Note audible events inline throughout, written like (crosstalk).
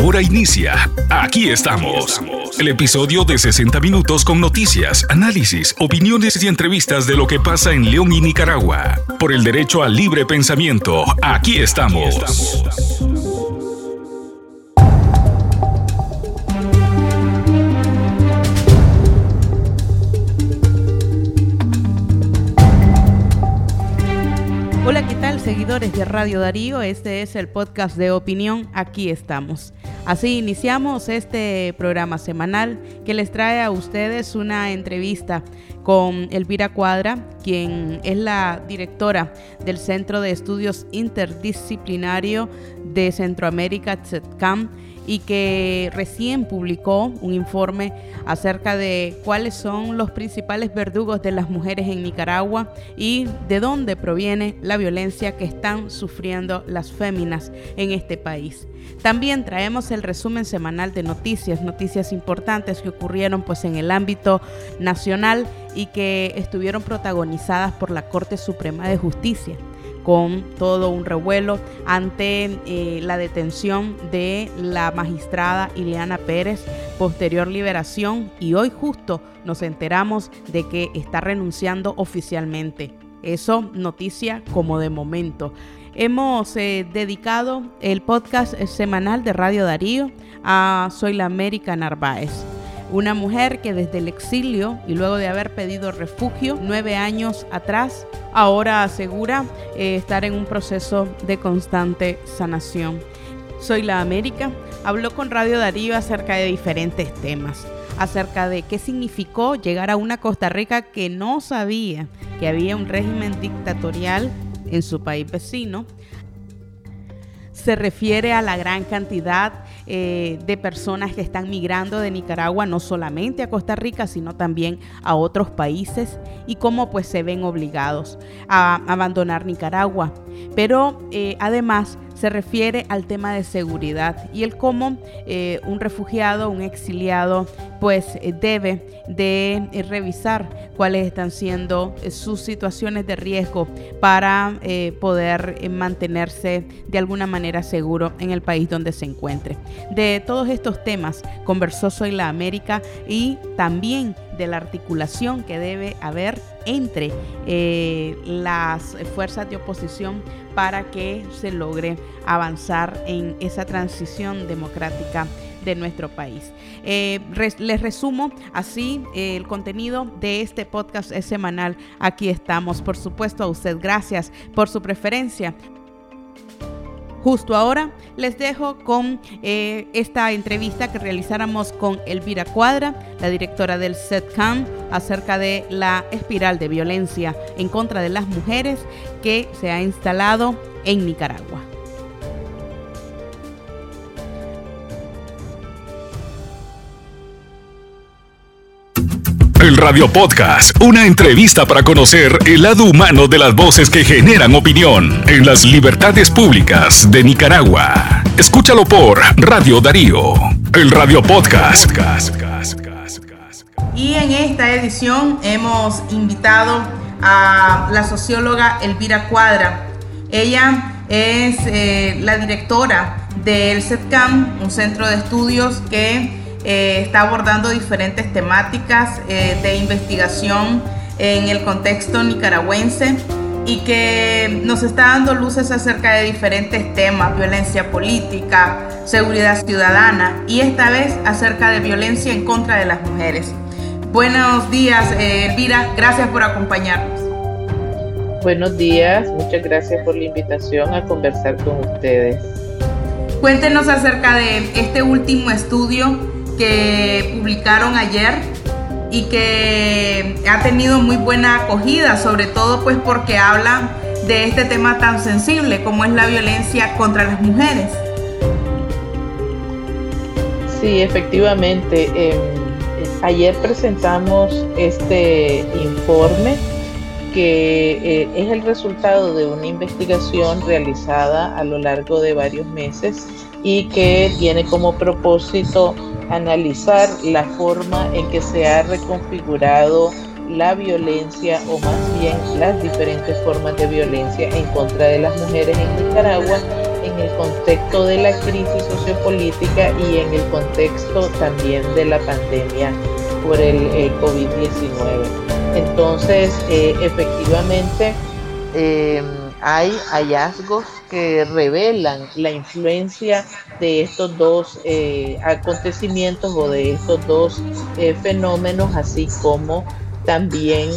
Ahora inicia. Aquí estamos. El episodio de 60 minutos con noticias, análisis, opiniones y entrevistas de lo que pasa en León y Nicaragua. Por el derecho al libre pensamiento. Aquí estamos. Hola, ¿qué seguidores de Radio Darío? Este es el podcast de opinión. Aquí estamos. Así iniciamos este programa semanal que les trae a ustedes una entrevista con Elvira Cuadra, quien es la directora del Centro de Estudios Interdisciplinario de Centroamérica, CETCAM y que recién publicó un informe acerca de cuáles son los principales verdugos de las mujeres en Nicaragua y de dónde proviene la violencia que están sufriendo las féminas en este país. También traemos el resumen semanal de noticias, noticias importantes que ocurrieron pues en el ámbito nacional y que estuvieron protagonizadas por la Corte Suprema de Justicia con todo un revuelo ante eh, la detención de la magistrada Ileana Pérez, posterior liberación y hoy justo nos enteramos de que está renunciando oficialmente. Eso noticia como de momento. Hemos eh, dedicado el podcast semanal de Radio Darío a Soy la América Narváez una mujer que desde el exilio y luego de haber pedido refugio nueve años atrás, ahora asegura eh, estar en un proceso de constante sanación. Soy la América, habló con Radio Darío acerca de diferentes temas, acerca de qué significó llegar a una Costa Rica que no sabía que había un régimen dictatorial en su país vecino, se refiere a la gran cantidad eh, de personas que están migrando de Nicaragua no solamente a Costa Rica, sino también a otros países y cómo pues se ven obligados a abandonar Nicaragua. Pero eh, además se refiere al tema de seguridad y el cómo eh, un refugiado, un exiliado, pues eh, debe de eh, revisar cuáles están siendo sus situaciones de riesgo para poder mantenerse de alguna manera seguro en el país donde se encuentre. De todos estos temas conversó Soy la América y también de la articulación que debe haber entre eh, las fuerzas de oposición para que se logre avanzar en esa transición democrática de nuestro país. Eh, les resumo así eh, el contenido de este podcast semanal. Aquí estamos. Por supuesto a usted, gracias por su preferencia. Justo ahora les dejo con eh, esta entrevista que realizáramos con Elvira Cuadra, la directora del SETCAM, acerca de la espiral de violencia en contra de las mujeres que se ha instalado en Nicaragua. El Radio Podcast, una entrevista para conocer el lado humano de las voces que generan opinión en las libertades públicas de Nicaragua. Escúchalo por Radio Darío, el Radio Podcast. Y en esta edición hemos invitado a la socióloga Elvira Cuadra. Ella es eh, la directora del CETCAM, un centro de estudios que eh, está abordando diferentes temáticas eh, de investigación en el contexto nicaragüense y que nos está dando luces acerca de diferentes temas, violencia política, seguridad ciudadana y esta vez acerca de violencia en contra de las mujeres. Buenos días, eh, Elvira, gracias por acompañarnos. Buenos días, muchas gracias por la invitación a conversar con ustedes. Cuéntenos acerca de este último estudio que publicaron ayer y que ha tenido muy buena acogida, sobre todo pues porque habla de este tema tan sensible como es la violencia contra las mujeres. Sí, efectivamente. Em, ayer presentamos este informe que eh, es el resultado de una investigación realizada a lo largo de varios meses y que tiene como propósito analizar la forma en que se ha reconfigurado la violencia o más bien las diferentes formas de violencia en contra de las mujeres en Nicaragua en el contexto de la crisis sociopolítica y en el contexto también de la pandemia por el COVID-19. Entonces, eh, efectivamente, em, hay hallazgos que revelan la influencia de estos dos eh, acontecimientos o de estos dos eh, fenómenos, así como también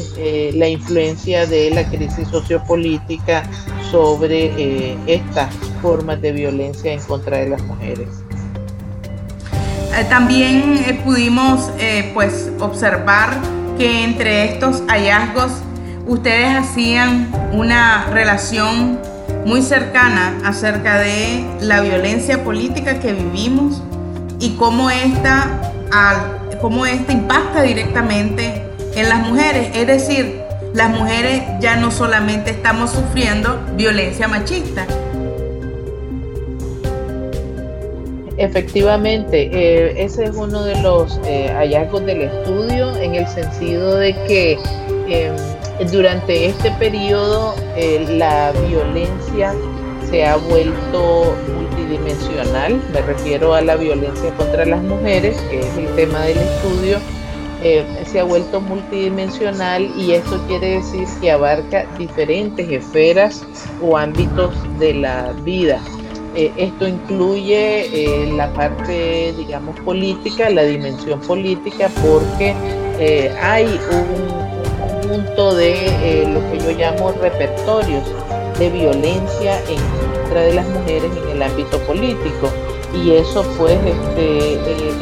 la influencia de la crisis sociopolítica sobre estas formas de violencia en contra de las mujeres. También pudimos pues observar que entre estos hallazgos ustedes hacían una relación muy cercana acerca de la violencia política que vivimos y cómo esta, cómo esta impacta directamente en las mujeres. Es decir, las mujeres ya no solamente estamos sufriendo violencia machista, Efectivamente, eh, ese es uno de los eh, hallazgos del estudio en el sentido de que em, durante este periodo eh, la violencia se ha vuelto multidimensional, me refiero a la violencia contra las mujeres, que es el tema del estudio, se ha vuelto multidimensional y esto quiere decir que abarca diferentes esferas o ámbitos de la vida. Eh, esto incluye eh, la parte, digamos, política, la dimensión política, porque eh, hay un conjunto de lo que yo llamo repertorios de violencia en contra de las mujeres en el ámbito político. Y eso pues este,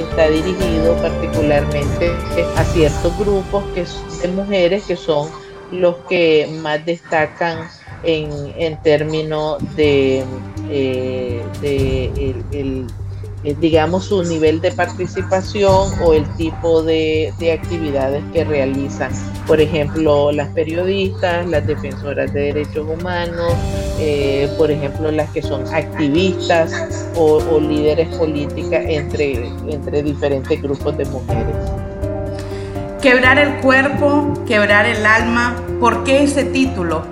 está dirigido particularmente a ciertos grupos que, de mujeres que son los que más destacan en, en términos de eh, de digamos, su nivel de participación o el tipo de, actividades que realizan. Por ejemplo, las periodistas, las defensoras de derechos humanos, eh, por ejemplo, las que son activistas o, o líderes políticas entre, entre diferentes grupos de mujeres. Quebrar el cuerpo, quebrar el alma, ¿por qué ese título?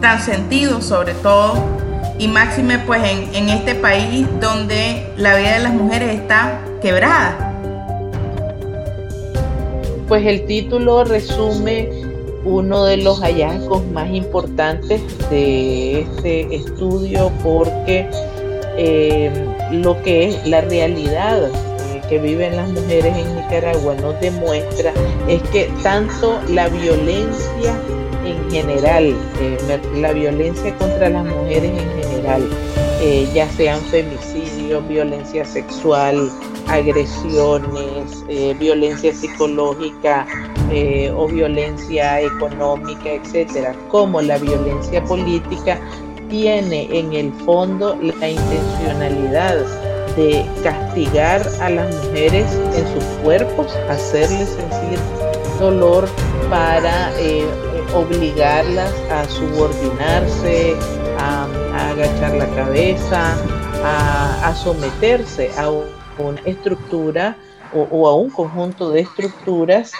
Tan sentido sobre todo y máxime pues en, este país donde la vida de las mujeres está quebrada. Pues el título resume uno de los hallazgos más importantes de este estudio porque eh, lo que es la realidad eh, que viven las mujeres en Nicaragua nos demuestra es que tanto la violencia en general, eh, la violencia contra las mujeres en general, eh, ya sean femicidios, violencia sexual, agresiones, eh, violencia psicológica o violencia económica, etcétera, como la violencia política, tiene en el fondo la intencionalidad de castigar a las mujeres en sus cuerpos, hacerles sentir dolor para obligarlas a subordinarse, a, agachar la cabeza, a, someterse a una estructura o, a un conjunto de estructuras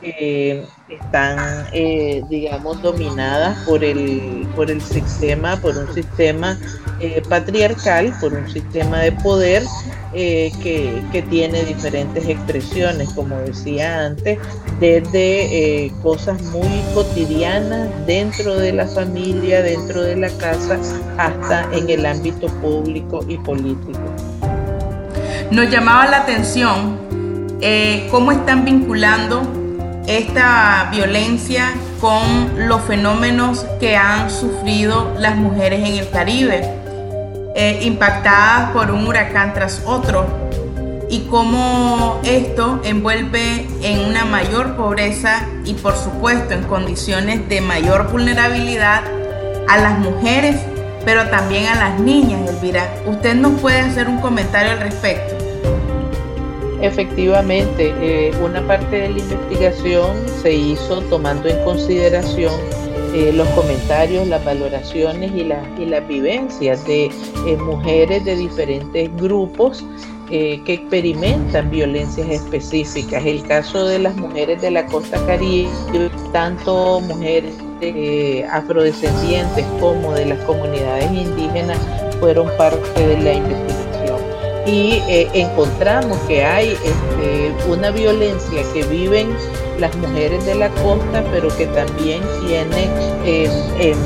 que están, eh, digamos, dominadas por el, por el sistema, por un sistema eh, patriarcal, por un sistema de poder eh, que, tiene diferentes expresiones, como decía antes, desde cosas muy cotidianas dentro de la familia, dentro de la casa, hasta en el ámbito público y político. Nos llamaba la atención cómo están vinculando esta violencia con los fenómenos que han sufrido las mujeres en el Caribe, eh, impactadas por un huracán tras otro, y cómo esto envuelve en una mayor pobreza y por supuesto en condiciones de mayor vulnerabilidad a las mujeres, pero también a las niñas, Elvira. ¿Usted nos puede hacer un comentario al respecto? Efectivamente, eh, una parte de la investigación se hizo tomando en consideración eh, los comentarios, las valoraciones y, y las vivencias de eh, mujeres de diferentes grupos que experimentan violencias específicas. El caso de las mujeres de la costa caribe, tanto mujeres afrodescendientes como de las comunidades indígenas, fueron parte de la investigación. Y eh, encontramos que hay este, una violencia que viven las mujeres de la costa, pero que también tiene em, em,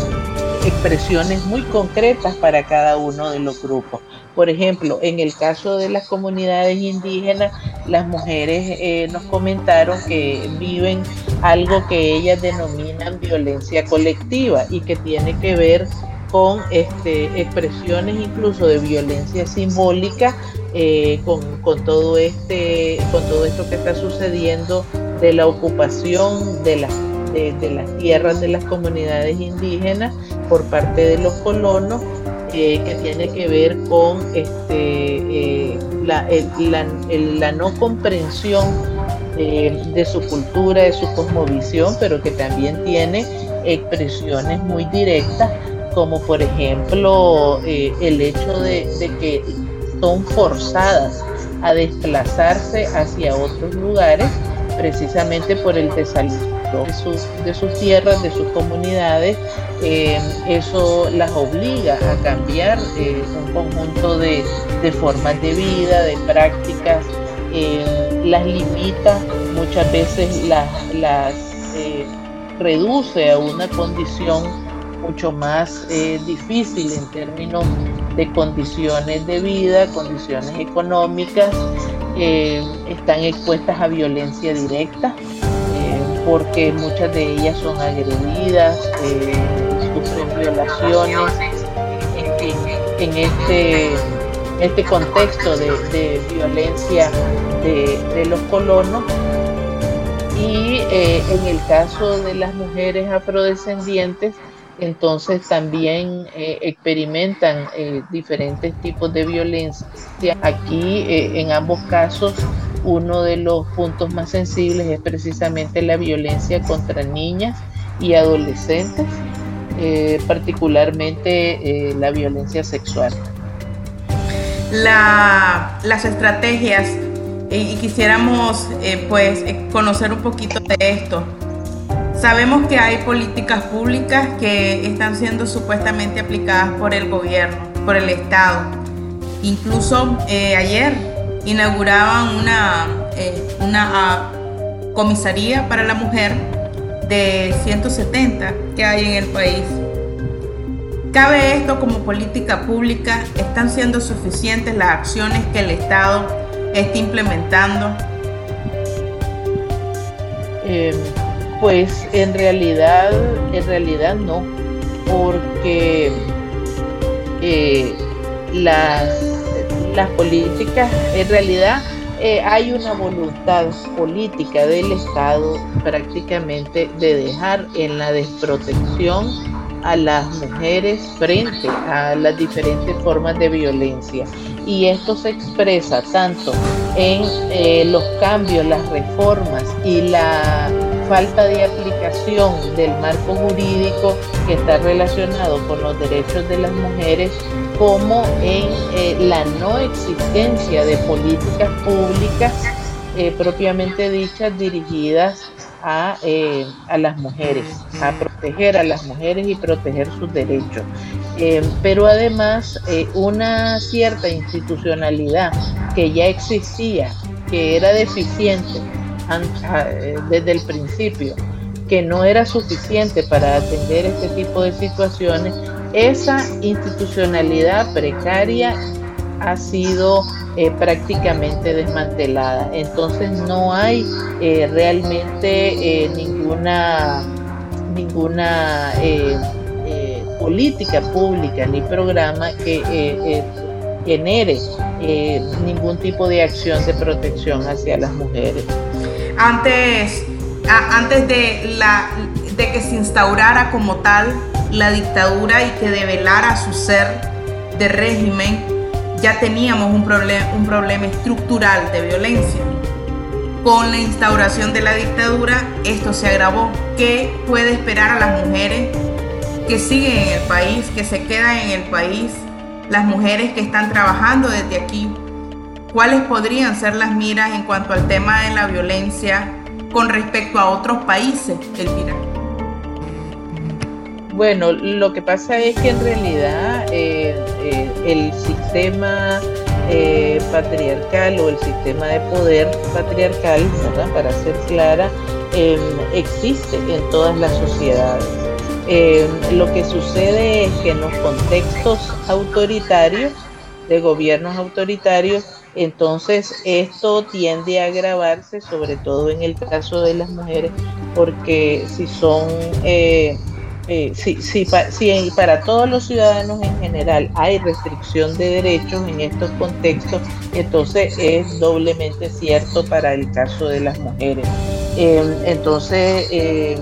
expresiones muy concretas para cada uno de los grupos. Por ejemplo, en el caso de las comunidades indígenas, las mujeres eh, nos comentaron que viven algo que ellas denominan violencia colectiva y que tiene que ver con este, expresiones incluso de violencia simbólica eh, con, todo este, con todo esto que está sucediendo de la ocupación de las, de las tierras de las comunidades indígenas por parte de los colonos eh, que tiene que ver con este, eh, la, la, no comprensión de, su cultura, de su cosmovisión, pero que también tiene expresiones muy directas, como por ejemplo eh, el hecho de, que son forzadas a desplazarse hacia otros lugares precisamente por el desaliento de sus, tierras, de sus comunidades, eh, eso las obliga a cambiar eh, un conjunto de, formas de vida, de prácticas, las limita, muchas veces las reduce a una condición mucho más difícil en términos de condiciones de vida, condiciones económicas, están expuestas a violencia directa, porque muchas de ellas son agredidas, eh, sufren violaciones, en, este, este contexto de, violencia de, los colonos. Y eh, en el caso de las mujeres afrodescendientes, entonces también eh, experimentan diferentes tipos de violencia. Aquí, en ambos casos, uno de los puntos más sensibles es precisamente la violencia contra niñas y adolescentes, eh, particularmente eh, la violencia sexual. las estrategias, y quisiéramos eh, pues conocer un poquito de esto. Sabemos que hay políticas públicas que están siendo supuestamente aplicadas por el gobierno, por el Estado. Incluso ayer inauguraban una, eh, una ah, comisaría para la mujer de 170 que hay en el país. ¿Cabe esto como política pública? ¿Están siendo suficientes las acciones que el Estado está implementando? Eh, pues en realidad, en realidad no, porque eh, las las políticas, en realidad eh, hay una voluntad política del Estado prácticamente de dejar en la desprotección a las mujeres frente a las diferentes formas de violencia. Y esto se expresa tanto en eh, los cambios, las reformas y la falta de aplicación del marco jurídico que está relacionado con los derechos de las mujeres como en eh, la no existencia de políticas públicas eh, propiamente dichas dirigidas eh, a, las mujeres, a proteger a las mujeres y proteger sus derechos. pero además una cierta institucionalidad que ya existía, que era deficiente desde el principio, que no era suficiente para atender este tipo de situaciones, esa institucionalidad precaria ha sido eh, prácticamente desmantelada. Entonces no hay eh, realmente eh, ninguna, ninguna política pública ni programa que genere ningún tipo de acción de protección hacia las mujeres. Antes, antes de, que se instaurara como tal la dictadura y que develara su ser de régimen, ya teníamos un, un problema estructural de violencia. Con la instauración de la dictadura, esto se agravó. ¿Qué puede esperar a las mujeres que siguen en el país, que se quedan en el país, las mujeres que están trabajando desde aquí? ¿Cuáles podrían ser las miras en cuanto al tema de la violencia con respecto a otros países, Elvira? Bueno, lo que pasa es que en realidad eh, eh, el sistema eh, patriarcal o el sistema de poder patriarcal, para ser clara, em, existe en todas las sociedades. Em, lo que sucede es que en los contextos autoritarios, de gobiernos autoritarios, entonces esto tiende a agravarse, sobre todo en el caso de las mujeres, porque si son eh, eh, si, para todos los ciudadanos en general hay restricción de derechos en estos contextos, entonces es doblemente cierto para el caso de las mujeres. Em, entonces, em,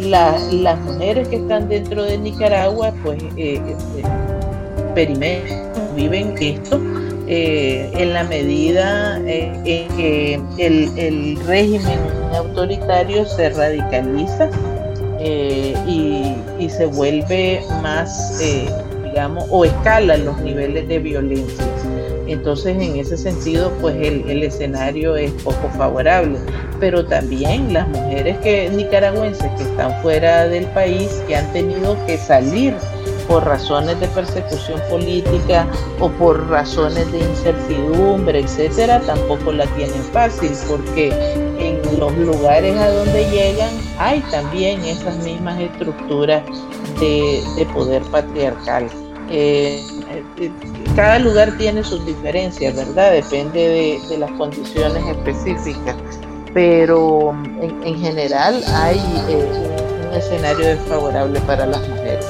las mujeres que están dentro de Nicaragua, pues eh, experimentan, viven esto. Eh, en la medida en que el régimen autoritario se radicaliza eh, y, se vuelve más, eh, digamos, o escala los niveles de violencia. Entonces, en ese sentido, pues el, el, escenario es poco favorable. Pero también las mujeres que, nicaragüenses que están fuera del país, que han tenido que salir por razones de persecución política o por razones de incertidumbre, etcétera, tampoco la tienen fácil porque en los lugares a donde llegan hay también esas mismas estructuras de, poder patriarcal. Eh, eh, cada lugar tiene sus diferencias, ¿verdad? Depende de, las condiciones específicas, pero en, general hay eh, un escenario desfavorable para las mujeres.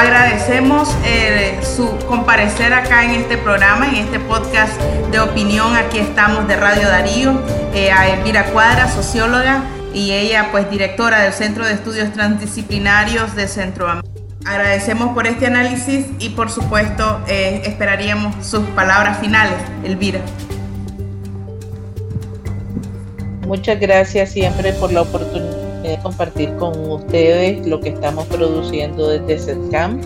Agradecemos eh, su comparecer acá en este programa, en este podcast de opinión. Aquí estamos de Radio Darío, eh, a Elvira Cuadra, socióloga, y ella pues directora del Centro de Estudios Transdisciplinarios de Centroamérica. Agradecemos por este análisis y por supuesto eh, esperaríamos sus palabras finales, Elvira. Muchas gracias siempre por la oportunidad compartir con ustedes lo que estamos produciendo desde CETCAM.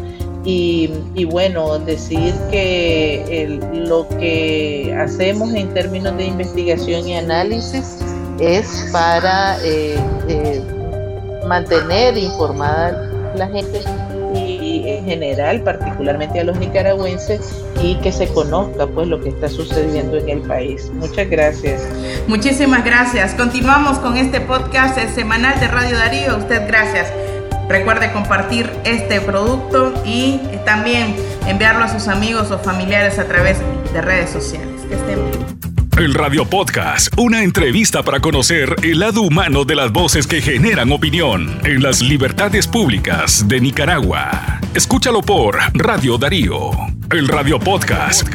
Y, bueno, decir que lo que hacemos en términos de investigación y análisis es para eh, eh, mantener informada la gente en general, particularmente a los nicaragüenses, y que se conozca pues lo que está sucediendo en el país. Muchas gracias. Muchísimas gracias. Continuamos con este podcast semanal de Radio Darío. usted gracias. Recuerde compartir este producto y también enviarlo a sus amigos o familiares a través de redes sociales. Que estén bien. El Radio Podcast, una entrevista para conocer el lado humano de las voces que generan opinión en las libertades públicas de Nicaragua. Escúchalo por Radio Darío, el Radio Podcast.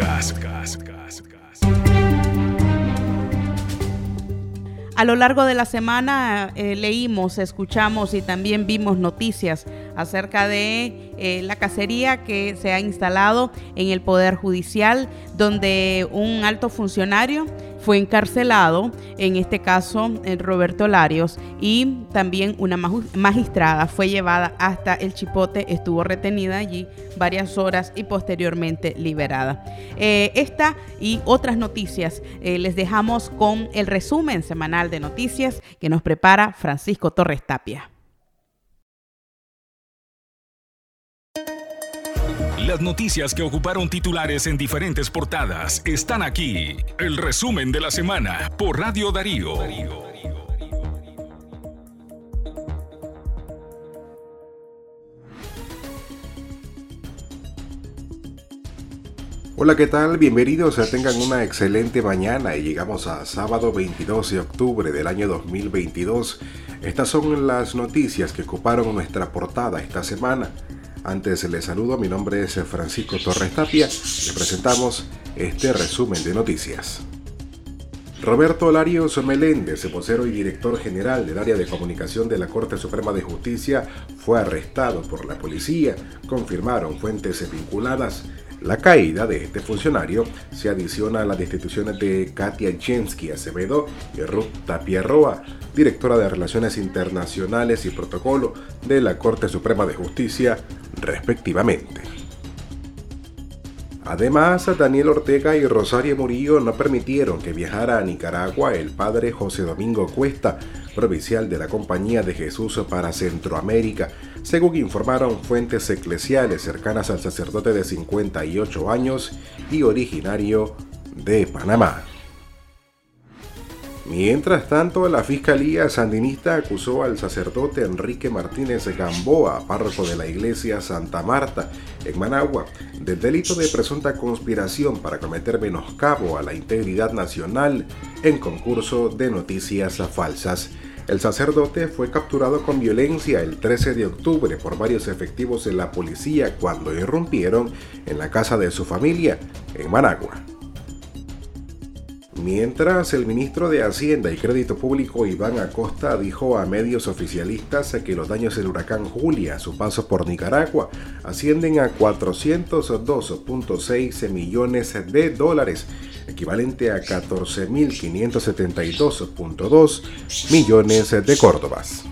A lo largo de la semana eh, leímos, escuchamos y también vimos noticias acerca de eh, la cacería que se ha instalado en el Poder Judicial, donde un alto funcionario fue encarcelado, en este caso eh, Roberto Larios, y también una magistrada fue llevada hasta el Chipote, estuvo retenida allí varias horas y posteriormente liberada. Eh, esta y otras noticias les dejamos con el resumen semanal de noticias que nos prepara Francisco Torres Tapia. Las noticias que ocuparon titulares en diferentes portadas están aquí. El resumen de la semana por Radio Darío. Hola, ¿qué tal? Bienvenidos, a tengan una excelente mañana y llegamos a sábado 22 de octubre del año 2022. Estas son las noticias que ocuparon nuestra portada esta semana. Antes les saludo, mi nombre es Francisco Torres Tapia, le presentamos este resumen de noticias. Roberto Larios Meléndez, vocero y director general del área de comunicación de la Corte Suprema de Justicia, fue arrestado por la policía, confirmaron fuentes vinculadas. La caída de este funcionario se adiciona a las destituciones de Katia Jensky Acevedo y Ruth Tapia Roa, directora de Relaciones Internacionales y Protocolo de la Corte Suprema de Justicia, respectivamente. Además, Daniel Ortega y Rosario Murillo no permitieron que viajara a Nicaragua el padre José Domingo Cuesta, provincial de la Compañía de Jesús para Centroamérica, según informaron fuentes eclesiales cercanas al sacerdote de 58 años y originario de Panamá. Mientras tanto, la Fiscalía Sandinista acusó al sacerdote Enrique Martínez Gamboa, párroco de la iglesia Santa Marta, en Managua, del delito de presunta conspiración para cometer menoscabo a la integridad nacional en concurso de noticias falsas. El sacerdote fue capturado con violencia el 13 de octubre por varios efectivos de la policía cuando irrumpieron en la casa de su familia en Managua. Mientras, el ministro de Hacienda y Crédito Público Iván Acosta dijo a medios oficialistas que los daños del huracán Julia a su paso por Nicaragua ascienden a 402.6 millones de dólares, equivalente a 14.572.2 millones de córdobas.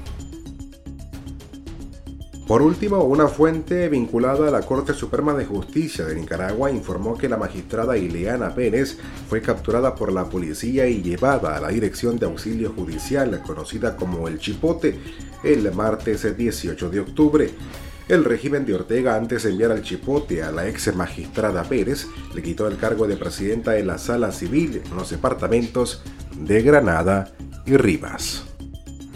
Por último, una fuente vinculada a la Corte Suprema de Justicia de Nicaragua informó que la magistrada Ileana Pérez fue capturada por la policía y llevada a la Dirección de Auxilio Judicial, conocida como El Chipote, el martes 18 de octubre. El régimen de Ortega, antes de enviar al chipote a la ex magistrada Pérez, le quitó el cargo de presidenta de la sala civil en los departamentos de Granada y Rivas.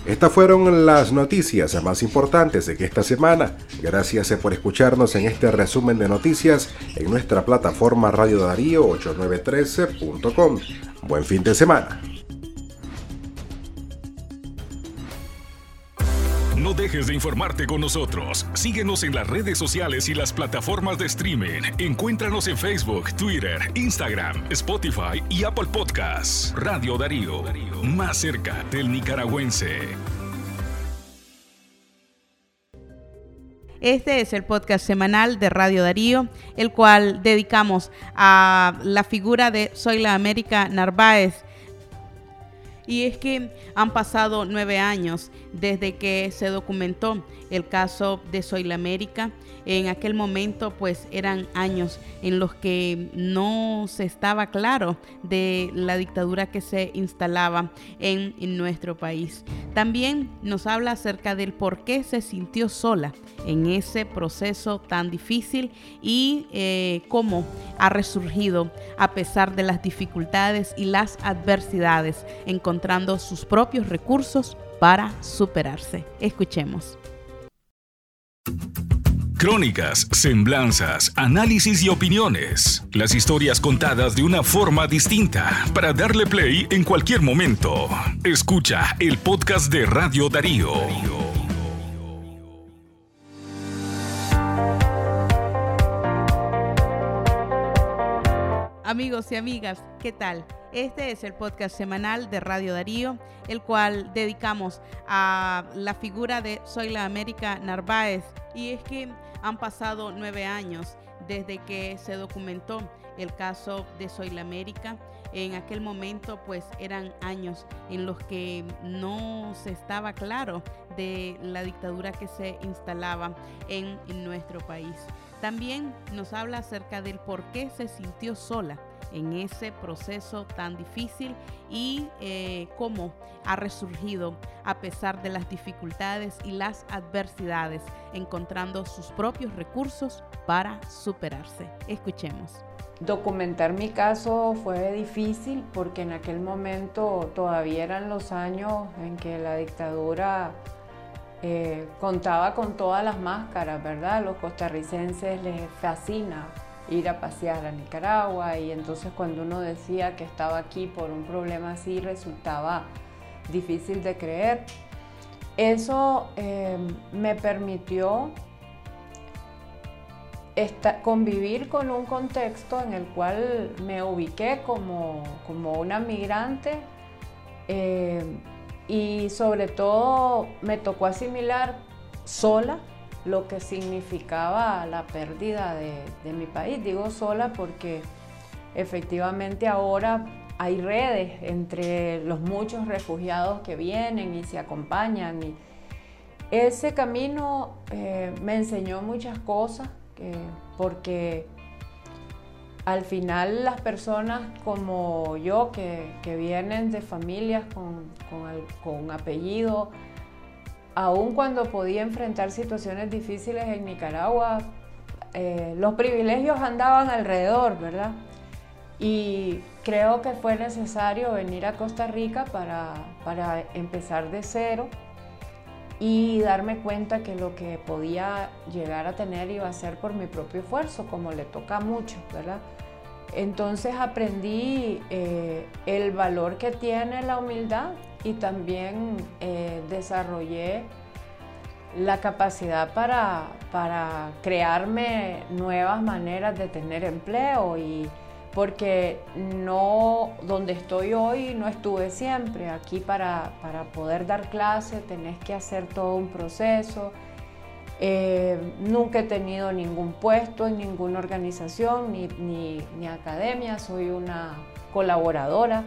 Estas fueron las noticias más importantes de esta semana. Gracias por escucharnos en este resumen de noticias en nuestra plataforma Radio Darío 8913.com. Buen fin de semana. No dejes de informarte con nosotros. Síguenos en las redes sociales y las plataformas de streaming. Encuéntranos en Facebook, Twitter, Instagram, Spotify y Apple Podcasts. Radio Darío, más cerca del nicaragüense. Este es el podcast semanal de Radio Darío, el cual dedicamos a la figura de Soy la América Narváez y es que han pasado nueve años desde que se documentó el caso de Soy América. En aquel momento pues eran años en los que no se estaba claro de la dictadura que se instalaba en, nuestro país. También nos habla acerca del por qué se sintió sola en ese proceso tan difícil y eh, cómo ha resurgido a pesar de las dificultades y las adversidades, encontrando sus propios recursos para superarse. Escuchemos. Crónicas, semblanzas, análisis y opiniones. Las historias contadas de una forma distinta para darle play en cualquier momento. Escucha el podcast de Radio Darío. Amigos y amigas, ¿qué tal? Este es el podcast semanal de Radio Darío, el cual dedicamos a la figura de Soy la América Narváez. Y es que han pasado nueve años desde que se documentó el caso de Soy la América. En aquel momento pues eran años en los que no se estaba claro de la dictadura que se instalaba en, en nuestro país. También nos habla acerca del por qué se sintió sola en ese proceso tan difícil y eh, cómo ha resurgido a pesar de las dificultades y las adversidades, encontrando sus propios recursos para superarse. Escuchemos. Documentar mi caso fue difícil porque en aquel momento todavía eran los años en que la dictadura eh, contaba con todas las máscaras, ¿verdad? Los costarricenses les fascina ir a pasear a Nicaragua y entonces cuando uno decía que estaba aquí por un problema así resultaba difícil de creer. Eso em, me permitió convivir con un contexto en el cual me ubiqué como, una migrante em, y sobre todo me tocó asimilar sola lo que significaba la pérdida de, mi país. Digo sola porque efectivamente ahora hay redes entre los muchos refugiados que vienen y se acompañan. Y ese camino eh, me enseñó muchas cosas porque al final las personas como yo, que, vienen de familias con, con, apellido, aun cuando podía enfrentar situaciones difíciles en Nicaragua, eh, los privilegios andaban alrededor, ¿verdad? Y creo que fue necesario venir a Costa Rica para, para empezar de cero y darme cuenta que lo que podía llegar a tener iba a ser por mi propio esfuerzo, como le toca mucho, ¿verdad? Entonces aprendí eh, el valor que tiene la humildad y también eh, desarrollé la capacidad para, para crearme nuevas maneras de tener empleo y porque no, donde estoy hoy no estuve siempre. Aquí para, poder dar clase tenés que hacer todo un proceso. Eh, nunca he tenido ningún puesto en ninguna organización ni, academia, soy una colaboradora,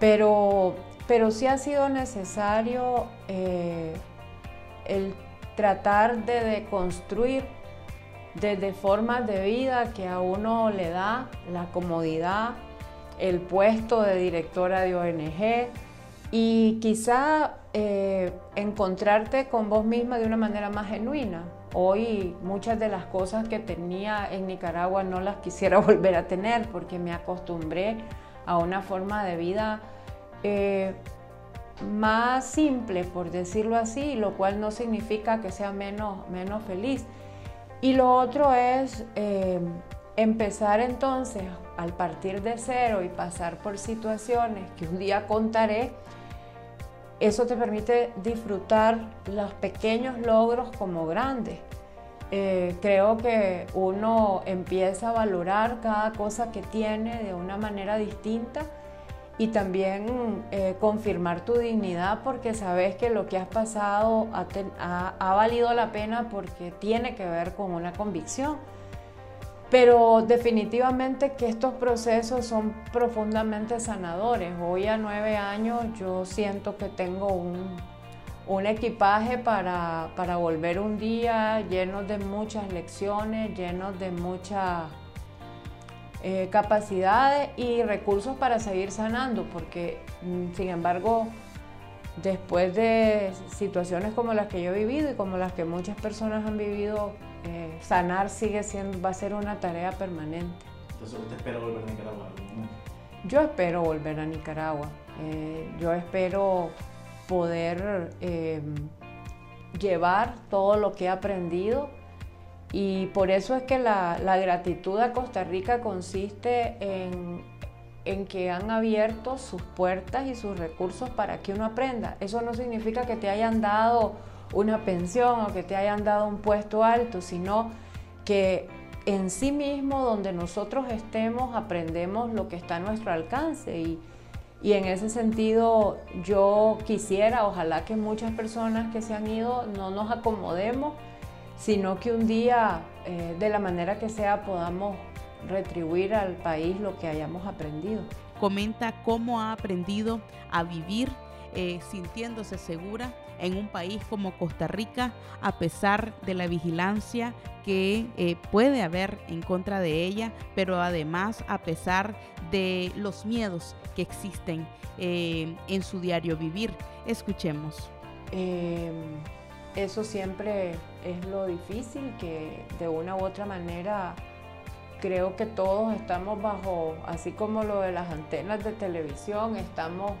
pero, pero sí ha sido necesario eh, el tratar de deconstruir desde formas de vida que a uno le da la comodidad, el puesto de directora de ONG y quizá eh, encontrarte con vos misma de una manera más genuina. Hoy muchas de las cosas que tenía en Nicaragua no las quisiera (laughs) volver a tener porque me acostumbré a una forma de vida eh, más simple, por decirlo así, lo cual no significa que sea menos, menos feliz. Y lo otro es eh, empezar entonces al partir de cero y pasar por situaciones que un día contaré. Eso te permite disfrutar los pequeños logros como grandes. Eh, creo que uno empieza a valorar cada cosa que tiene de una manera distinta y también eh, confirmar tu dignidad porque sabes que lo que has pasado ha, valido la pena porque tiene que ver con una convicción. Pero definitivamente que estos procesos son profundamente sanadores. Hoy a nueve años yo siento que tengo un, un equipaje para, para volver un día lleno de muchas lecciones, lleno de mucha eh, capacidades y recursos para seguir sanando, porque mm, sin embargo, después de situaciones como las que yo he vivido y como las que muchas personas han vivido, eh, sanar sigue siendo, va a ser una tarea permanente. Entonces, ¿usted espera volver a Nicaragua? Yo espero volver a Nicaragua. Eh, yo espero poder llevar todo lo que he aprendido y por eso es que la, gratitud a Costa Rica consiste en, que han abierto sus puertas y sus recursos para que uno aprenda. Eso no significa que te hayan dado una pensión o que te hayan dado un puesto alto, sino que en sí mismo, donde nosotros estemos, aprendemos lo que está a nuestro alcance. Y, y en ese sentido, yo quisiera, ojalá que muchas personas que se han ido no nos acomodemos sino que un día, eh, de la manera que sea, podamos retribuir al país lo que hayamos aprendido. Comenta cómo ha aprendido a vivir eh, sintiéndose segura en un país como Costa Rica, a pesar de la vigilancia que eh, puede haber en contra de ella, pero además a pesar de los miedos que existen en su diario vivir. Escuchemos. Em, eso siempre es lo difícil, que de una u otra manera creo que todos estamos bajo, así como lo de las antenas de televisión, estamos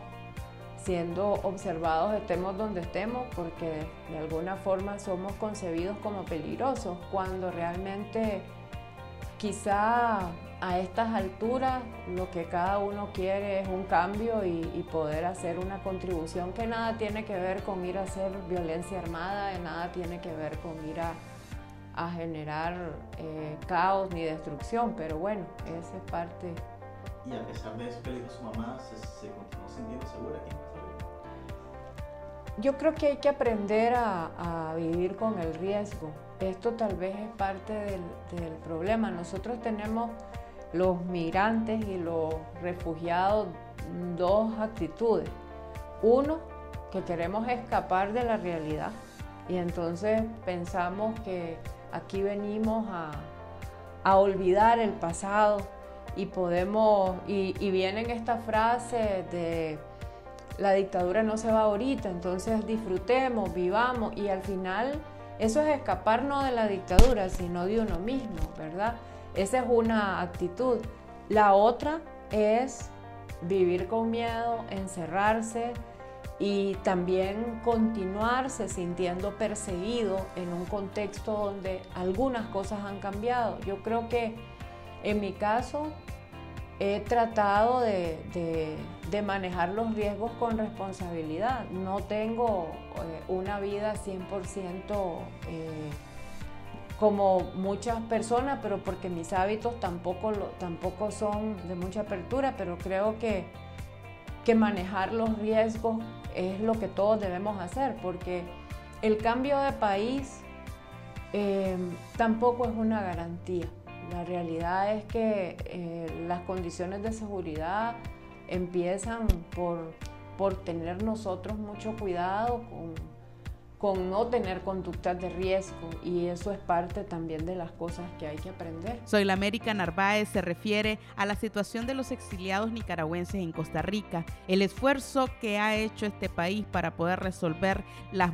siendo observados, estemos donde estemos, porque de alguna forma somos concebidos como peligrosos, cuando realmente quizá a estas alturas lo que cada uno quiere es un cambio y, poder hacer una contribución que nada tiene que ver con ir a hacer violencia armada, nada tiene que ver con ir a, generar eh, caos ni destrucción, pero bueno, esa es parte. Y a pesar de eso que dijo su mamá, ¿se, se continuó sintiendo segura aquí Yo creo que hay que aprender a, a vivir con el riesgo. Esto tal vez es parte del, del problema. Nosotros tenemos los migrantes y los refugiados dos actitudes. Uno, que queremos escapar de la realidad y entonces pensamos que aquí venimos a, olvidar el pasado y podemos, y, y vienen estas frases de la dictadura no se va ahorita, entonces disfrutemos, vivamos y al final eso es escapar no de la dictadura, sino de uno mismo, ¿verdad? Esa es una actitud. La otra es vivir con miedo, encerrarse y también continuarse sintiendo perseguido en un contexto donde algunas cosas han cambiado. Yo creo que en mi caso he tratado de, manejar los riesgos con responsabilidad. No tengo eh, una vida 100% eh, como muchas personas, pero porque mis hábitos tampoco, tampoco son de mucha apertura, pero creo que, que manejar los riesgos es lo que todos debemos hacer, porque el cambio de país eh, tampoco es una garantía. La realidad es que eh, las condiciones de seguridad empiezan por, por tener nosotros mucho cuidado con, con no tener conductas de riesgo y eso es parte también de las cosas que hay que aprender. Soy la América Narváez se refiere a la situación de los exiliados nicaragüenses en Costa Rica, el esfuerzo que ha hecho este país para poder resolver las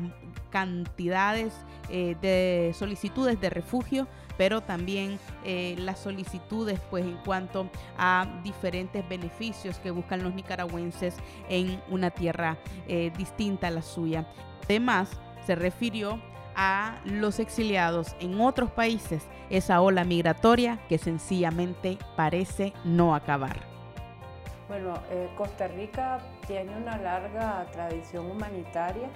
cantidades eh, de solicitudes de refugio, pero también eh, las solicitudes pues en cuanto a diferentes beneficios que buscan los nicaragüenses en una tierra eh, distinta a la suya. Además, se refirió a los exiliados en otros países, esa ola migratoria que sencillamente parece no acabar. Bueno, eh, Costa Rica tiene una larga tradición humanitaria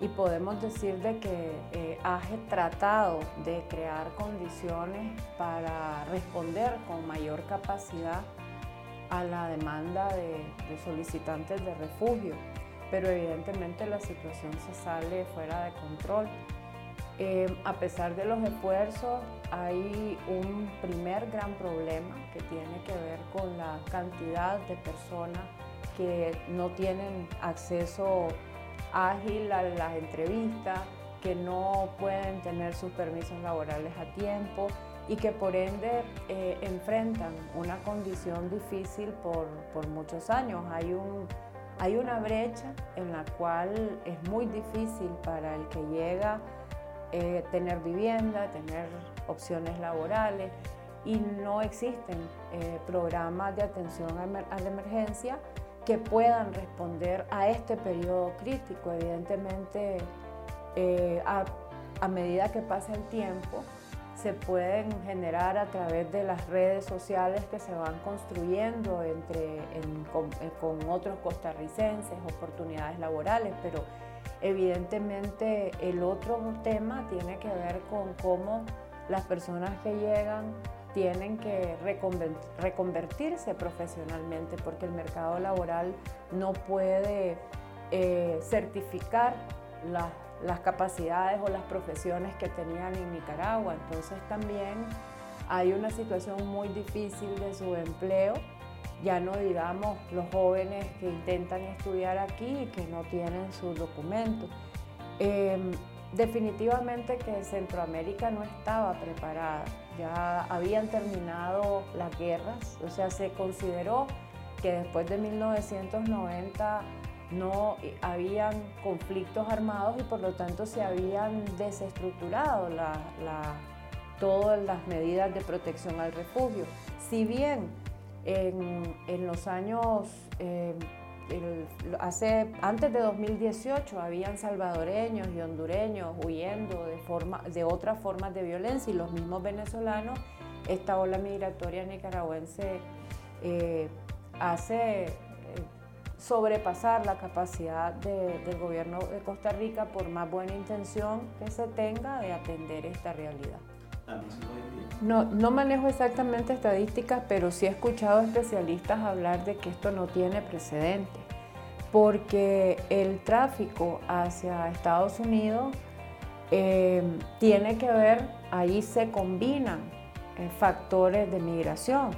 y podemos decir de que eh, ha tratado de crear condiciones para responder con mayor capacidad a la demanda de solicitantes de refugio pero evidentemente la situación se sale fuera de control. Eh, a pesar de los esfuerzos, hay un primer gran problema que tiene que ver con la cantidad de personas que no tienen acceso ágil a las entrevistas, que no pueden tener sus permisos laborales a tiempo y que por ende eh, enfrentan una condición difícil por, por muchos años. Hay un hay una brecha en la cual es muy difícil para el que llega eh, tener vivienda, tener opciones laborales y no existen eh, programas de atención a, la emergencia que puedan responder a este periodo crítico. Evidentemente, eh, a medida que pasa el tiempo, se pueden generar a través de las redes sociales que se van construyendo entre, con, eh, con, otros costarricenses, oportunidades laborales, pero evidentemente el otro tema tiene que ver con cómo las personas que llegan tienen que reconvertirse profesionalmente porque el mercado laboral no puede eh, certificar las las capacidades o las profesiones que tenían en Nicaragua. Entonces también hay una situación muy difícil de su empleo, ya no digamos los jóvenes que intentan estudiar aquí y que no tienen sus documentos. Em, definitivamente que Centroamérica no estaba preparada, ya habían terminado las guerras, o sea, se consideró que después de 1990 no eh, habían conflictos armados y por lo tanto se habían desestructurado todas las medidas de protección al refugio. Si bien en, los años, eh, hace, antes de 2018 habían salvadoreños y hondureños huyendo de, forma, de otras formas de violencia y los mismos venezolanos, esta ola migratoria nicaragüense eh, hace sobrepasar la capacidad del gobierno de Costa Rica por más buena intención que se tenga de atender esta realidad. No, no manejo exactamente estadísticas, pero sí he escuchado especialistas hablar de que esto no tiene precedente, porque el tráfico hacia Estados Unidos eh, tiene que ver, ahí se combinan eh, factores de migración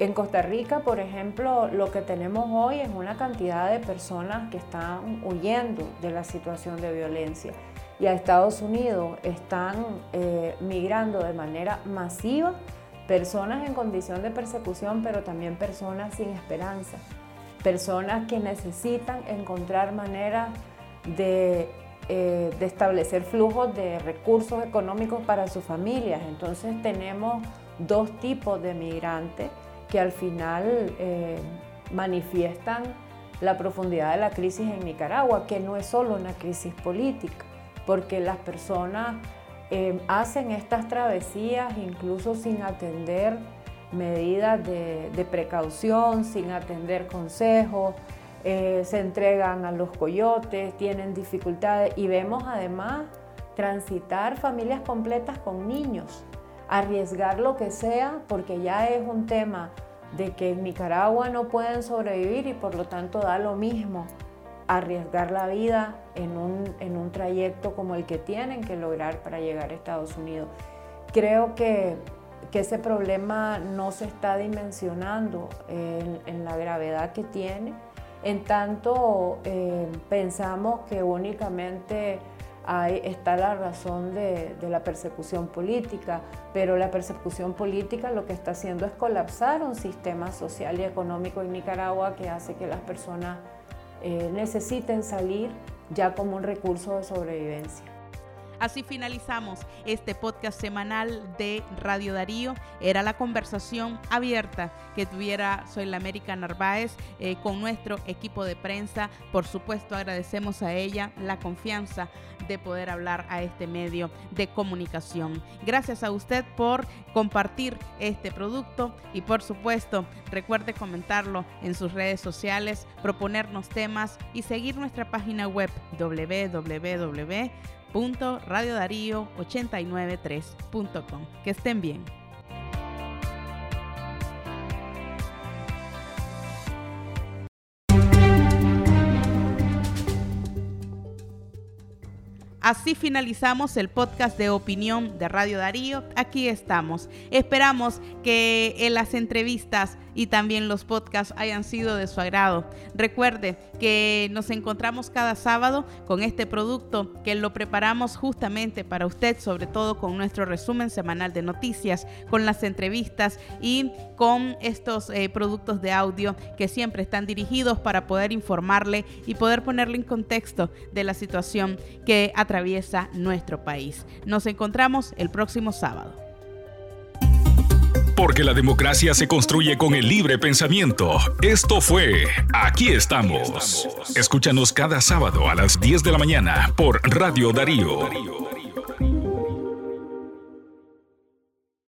en Costa Rica, por ejemplo, lo que tenemos hoy es una cantidad de personas que están huyendo de la situación de violencia. Y a Estados Unidos están eh, migrando de manera masiva personas en condición de persecución, pero también personas sin esperanza, personas que necesitan encontrar maneras eh, de establecer flujos de recursos económicos para sus familias. Entonces tenemos dos tipos de migrantes que al final eh, manifiestan la profundidad de la crisis en Nicaragua, que no es solo una crisis política, porque las personas eh, hacen estas travesías incluso sin atender medidas de, precaución, sin atender consejos, eh, se entregan a los coyotes, tienen dificultades y vemos además transitar familias completas con niños, arriesgar lo que sea porque ya es un tema de que en Nicaragua no pueden sobrevivir y por lo tanto da lo mismo arriesgar la vida en un, trayecto como el que tienen que lograr para llegar a Estados Unidos. Creo que, ese problema no se está dimensionando en, la gravedad que tiene, en tanto eh, pensamos que únicamente Ahí está la razón de, la persecución política, pero la persecución política lo que está haciendo es colapsar un sistema social y económico en Nicaragua que hace que las personas eh, necesiten salir ya como un recurso de sobrevivencia. Así finalizamos este podcast semanal de Radio Darío. Era la conversación abierta que tuviera Soy la América Narváez eh, con nuestro equipo de prensa. Por supuesto, agradecemos a ella la confianza de poder hablar a este medio de comunicación. Gracias a usted por compartir este producto y por supuesto recuerde comentarlo en sus redes sociales, proponernos temas y seguir nuestra página web www www.radiodarío893.com. Que estén bien. Así finalizamos el podcast de opinión de Radio Darío. Aquí estamos. Esperamos que en las entrevistas y también los podcasts hayan sido de su agrado. Recuerde que nos encontramos cada sábado con este producto que lo preparamos justamente para usted, sobre todo con nuestro resumen semanal de noticias, con las entrevistas y con estos eh, productos de audio que siempre están dirigidos para poder informarle y poder ponerle en contexto de la situación que atraviesa nuestro país. Nos encontramos el próximo sábado. Porque la democracia se construye con el libre pensamiento. Esto fue Aquí estamos. Escúchanos cada sábado a las 10 de la mañana por Radio Darío.